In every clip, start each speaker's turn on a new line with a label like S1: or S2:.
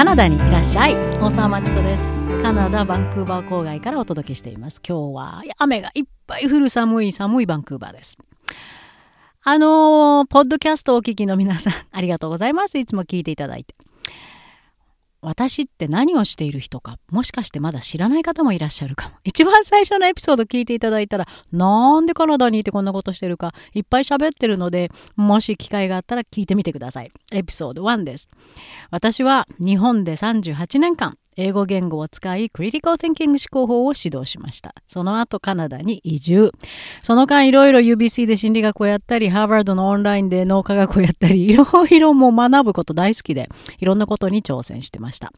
S1: カナダにいらっしゃい。大沢まちこです。カナダバンクーバー郊外からお届けしています。今日は雨がいっぱい降る寒い寒いバンクーバーです。あのー、ポッドキャストをお聞きの皆さんありがとうございます。いつも聞いていただいて私って何をしている人か、もしかしてまだ知らない方もいらっしゃるかも。一番最初のエピソード聞いていただいたら、なんでカナダにいてこんなことしてるか、いっぱい喋ってるので、もし機会があったら聞いてみてください。エピソード1です。私は日本で38年間、英語言語を使い、クリティカル・ティンキング思考法を指導しました。その後、カナダに移住。その間、いろいろ UBC で心理学をやったり、ハーバードのオンラインで脳科学をやったり、いろいろもう学ぶこと大好きで、いろんなことに挑戦してました。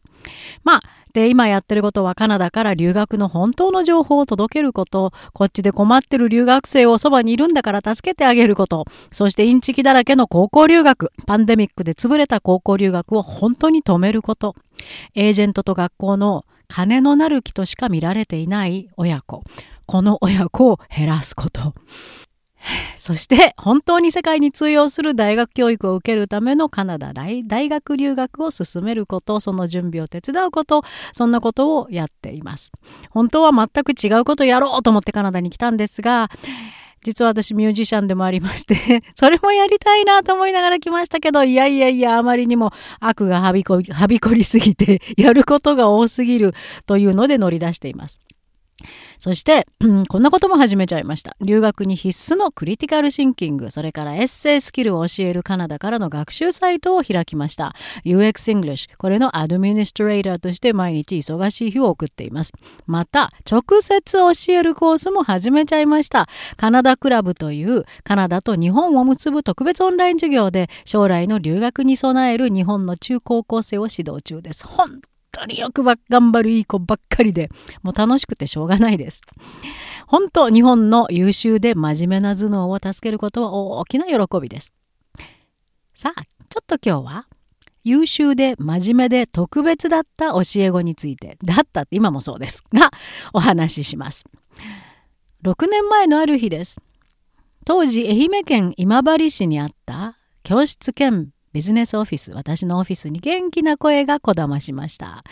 S1: まあ、で、今やってることはカナダから留学の本当の情報を届けること、こっちで困ってる留学生をそばにいるんだから助けてあげること、そしてインチキだらけの高校留学、パンデミックで潰れた高校留学を本当に止めること、エージェントと学校の金のなる木としか見られていない親子、この親子を減らすこと。そして本当に世界に通用する大学教育を受けるためのカナダ大学留学を進めることその準備を手伝うことそんなことをやっています本当は全く違うことをやろうと思ってカナダに来たんですが実は私ミュージシャンでもありまして それもやりたいなと思いながら来ましたけどいやいやいやあまりにも悪がはびこはびこりすぎてやることが多すぎるというので乗り出しています。そして、こんなことも始めちゃいました。留学に必須のクリティカルシンキング、それからエッセイスキルを教えるカナダからの学習サイトを開きました。UX English、これのアドミニストレーターとして毎日忙しい日を送っています。また、直接教えるコースも始めちゃいました。カナダクラブというカナダと日本を結ぶ特別オンライン授業で将来の留学に備える日本の中高校生を指導中です。本当によく頑張るいい子ばっかりで、もう楽しくてしょうがないです。本当、日本の優秀で真面目な頭脳を助けることは大きな喜びです。さあ、ちょっと今日は、優秀で真面目で特別だった教え子について、だったって今もそうですが、お話しします。6年前のある日です。当時、愛媛県今治市にあった教室兼ビジネスオフィス、私のオフィスに元気な声がこだましました。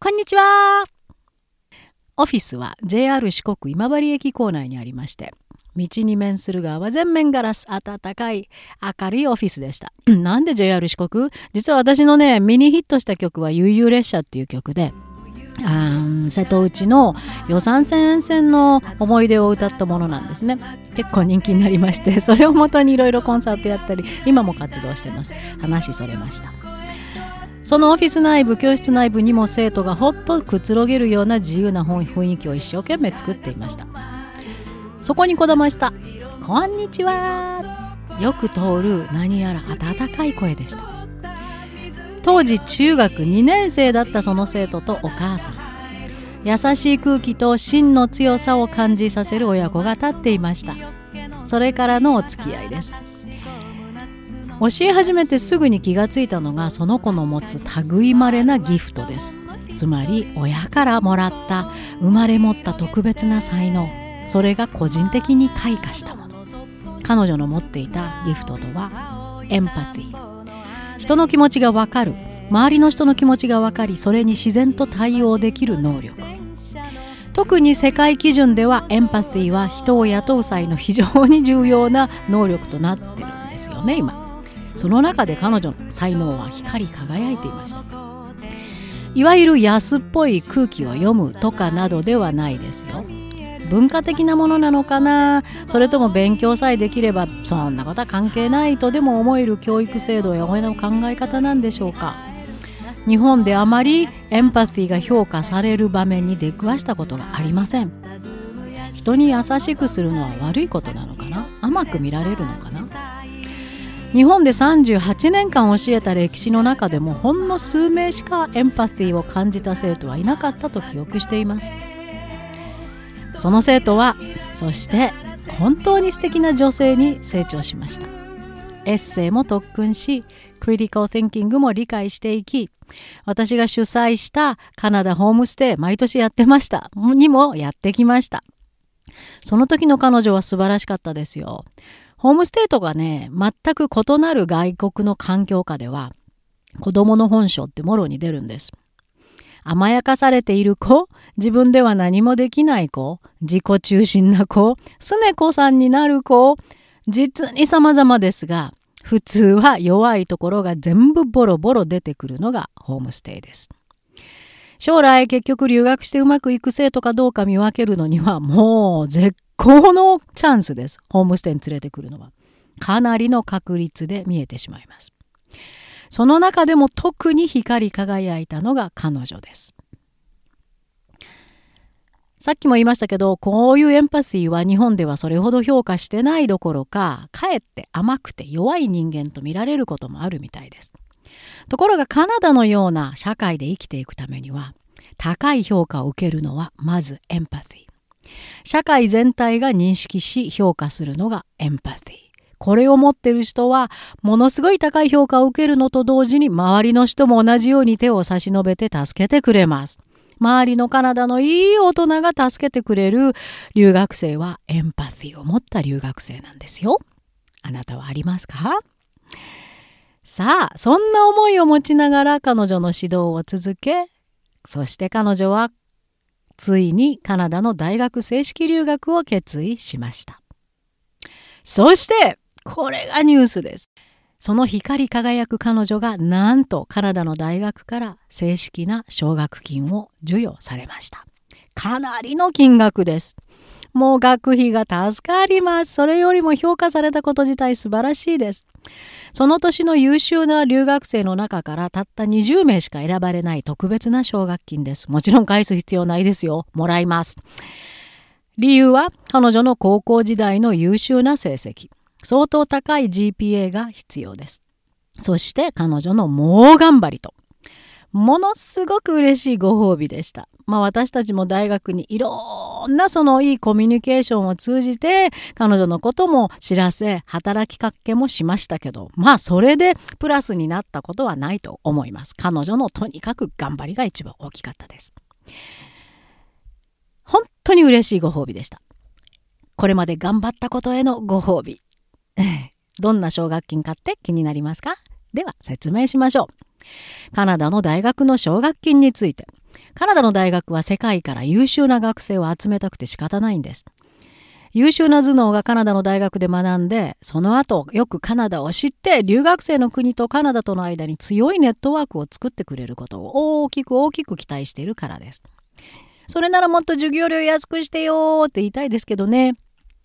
S1: こんにちはオフィスは JR 四国今治駅構内にありまして、道に面する側は全面ガラス、暖かい、明るいオフィスでした。なんで JR 四国？実は私のね、ミニヒットした曲は悠々列車っていう曲で、あ瀬戸内の予算線沿線の思い出を歌ったものなんですね。結構人気になりまして それをもとにいろいろコンサートやったり今も活動してます。話それました。そのオフィス内部教室内部にも生徒がほっとくつろげるような自由な雰囲気を一生懸命作っていました。そこにこだました「こんにちは」よく通る何やら温かい声でした。当時中学2年生だったその生徒とお母さん。優しい空気と芯の強さを感じさせる親子が立っていました。それからのお付き合いです。教え始めてすぐに気がついたのがその子の持つ類まれなギフトです。つまり親からもらった生まれ持った特別な才能。それが個人的に開花したもの。彼女の持っていたギフトとはエンパティ人の気持ちがわかる。周りの人の気持ちが分かりそれに自然と対応できる能力。特に世界基準ではエンパシーは人を雇う際の非常に重要な能力となってるんですよね今。その中で彼女の才能は光り輝いていました。いわゆる安っぽい空気を読むとかなどではないですよ。文化的なものなのかな？それとも勉強さえできればそんなことは関係ないとでも思える教育制度や親の考え方なんでしょうか？日本であまりエンパシーが評価される場面に出くわしたことがありません。人に優しくするのは悪いことなのかな？甘く見られるのかな？日本で38年間教えた歴史の中でもほんの数名しかエンパシーを感じた生徒はいなかったと記憶しています。その生徒はそして本当に素敵な女性に成長しました。エッセイも特訓しクリティカル・ティンキングも理解していき私が主催したカナダホームステイ毎年やってました。にもやってきました。その時の彼女は素晴らしかったですよ。ホームステイとかね全く異なる外国の環境下では子供の本性ってもろに出るんです。甘やかされている子、自分では何もできない子、自己中心な子、すねこさんになる子、実に様々ですが、普通は弱いところが全部ボロボロ出てくるのがホームステイです。将来結局留学してうまくいく生徒かどうか見分けるのにはもう絶好のチャンスです。ホームステイに連れてくるのは。かなりの確率で見えてしまいます。その中でも特に光り輝いたのが彼女です。さっきも言いましたけど、こういうエンパシーは日本ではそれほど評価してないどころか、かえって甘くて弱い人間と見られることもあるみたいです。ところがカナダのような社会で生きていくためには高い評価を受けるのはまずエンパシー。社会全体が認識し評価するのがエンパシー。これを持ってる人はものすごい高い評価を受けるのと同時に周りの人も同じように手を差し伸べて助けてくれます。周りのカナダのいい大人が助けてくれる留学生はエンパシーを持った留学生なんですよ。あなたはありますか？さあ、そんな思いを持ちながら彼女の指導を続け、そして彼女はついにカナダの大学正式留学を決意しました。そして、これがニュースです。その光り輝く彼女がなんとカナダの大学から正式な奨学金を授与されました。かなりの金額です。もう学費が助かります。それよりも評価されたこと自体素晴らしいです。その年の優秀な留学生の中からたった20名しか選ばれない特別な奨学金です。もちろん返す必要ないですよ。もらいます。理由は彼女の高校時代の優秀な成績。相当高い GPA が必要です。そして彼女の猛頑張りと。ものすごく嬉しいご褒美でした。まあ私たちも大学にいろんなそのいいコミュニケーションを通じて彼女のことも知らせ働きかけもしましたけどまあそれでプラスになったことはないと思います。彼女のとにかく頑張りが一番大きかったです。本当に嬉しいご褒美でした。これまで頑張ったことへのご褒美。どんな奨学金かって気になりますか？では説明しましょう。カナダの大学の奨学金について。カナダの大学は世界から優秀な学生を集めたくて仕方ないんです。優秀な頭脳がカナダの大学で学んで、その後よくカナダを知って留学生の国とカナダとの間に強いネットワークを作ってくれることを大きく大きく期待しているからです。それならもっと授業料安くしてよーって言いたいですけどね。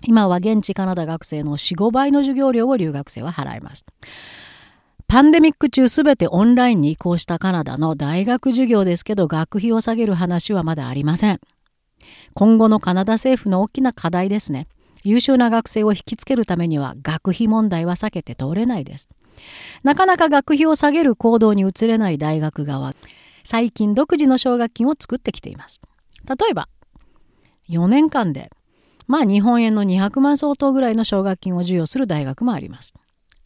S1: 今は現地カナダ学生の4、5倍の授業料を留学生は払います。パンデミック中すべてオンラインに移行したカナダの大学授業ですけど学費を下げる話はまだありません。今後のカナダ政府の大きな課題ですね。優秀な学生を引きつけるためには学費問題は避けて通れないです。なかなか学費を下げる行動に移れない大学側、最近独自の奨学金を作ってきています。例えば、4年間で、まあ日本円の200万相当ぐらいの奨学金を授与する大学もあります。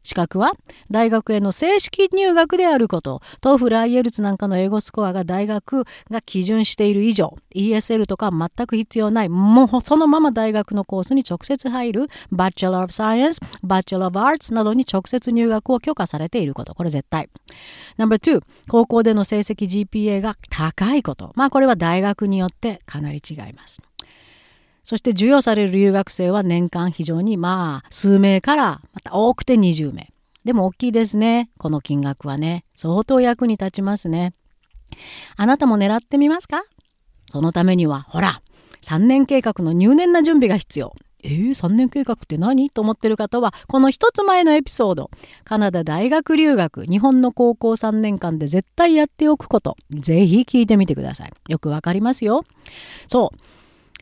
S1: 資格は大学への正式入学であること、 TOEFL IELTS なんかの英語スコアが大学が基準している以上、ESL とか全く必要ない、もうそのまま大学のコースに直接入る Bachelor of Science、Bachelor of Arts などに直接入学を許可されていること。これ絶対。No.2、高校での成績 GPA が高いこと。まあこれは大学によってかなり違います。そして授与される留学生は年間非常にまあ数名からまた多くて20名。でも大きいですね。この金額はね。相当役に立ちますね。あなたも狙ってみますか？そのためには、ほら、3年計画の入念な準備が必要。えー、3年計画って何？と思ってる方は、この一つ前のエピソード、カナダ大学留学、日本の高校3年間で絶対やっておくこと、ぜひ聞いてみてください。よくわかりますよ。そう。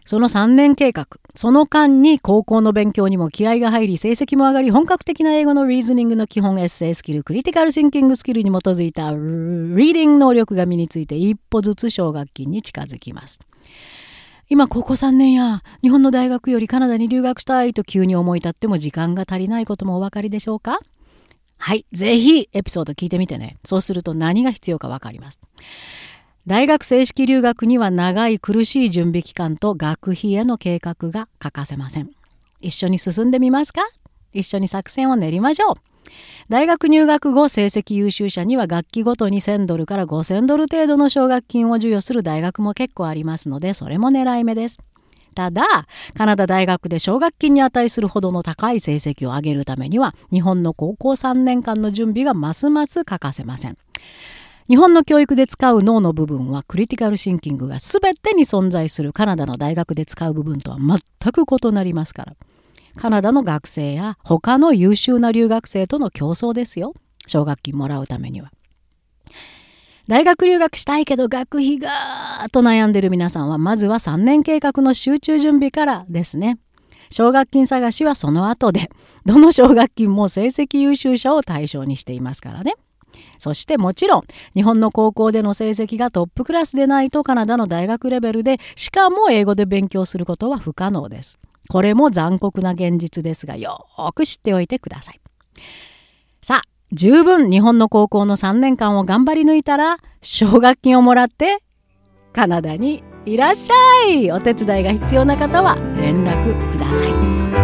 S1: その3年計画、その間に高校の勉強にも気合が入り、成績も上がり、本格的な英語のリーズニングの基本エッセイスキル、クリティカルシンキングスキルに基づいたリーディング能力が身について一歩ずつ奨学金に近づきます。今高校3年や日本の大学よりカナダに留学したいと急に思い立っても時間が足りないこともお分かりでしょうか？はい。ぜひエピソード聞いてみてね。そうすると何が必要か分かります。大学正式留学には長い苦しい準備期間と学費への計画が欠かせません。一緒に進んでみますか？一緒に作戦を練りましょう。大学入学後成績優秀者には学期ごとに1000ドルから5000ドル程度の奨学金を授与する大学も結構ありますのでそれも狙い目です。ただカナダ大学で奨学金に値するほどの高い成績を上げるためには日本の高校3年間の準備がますます欠かせません。日本の教育で使う脳の部分はクリティカルシンキングが全てに存在するカナダの大学で使う部分とは全く異なりますから。カナダの学生や他の優秀な留学生との競争ですよ奨学金もらうためには。大学留学したいけど学費がと悩んでる皆さんはまずは3年計画の集中準備からですね。奨学金探しはその後でどの奨学金も成績優秀者を対象にしていますからね。そしてもちろん日本の高校での成績がトップクラスでないとカナダの大学レベルでしかも英語で勉強することは不可能です。これも残酷な現実ですがよーく知っておいてください。さあ、十分日本の高校の3年間を頑張り抜いたら奨学金をもらってカナダにいらっしゃいお手伝いが必要な方は連絡ください。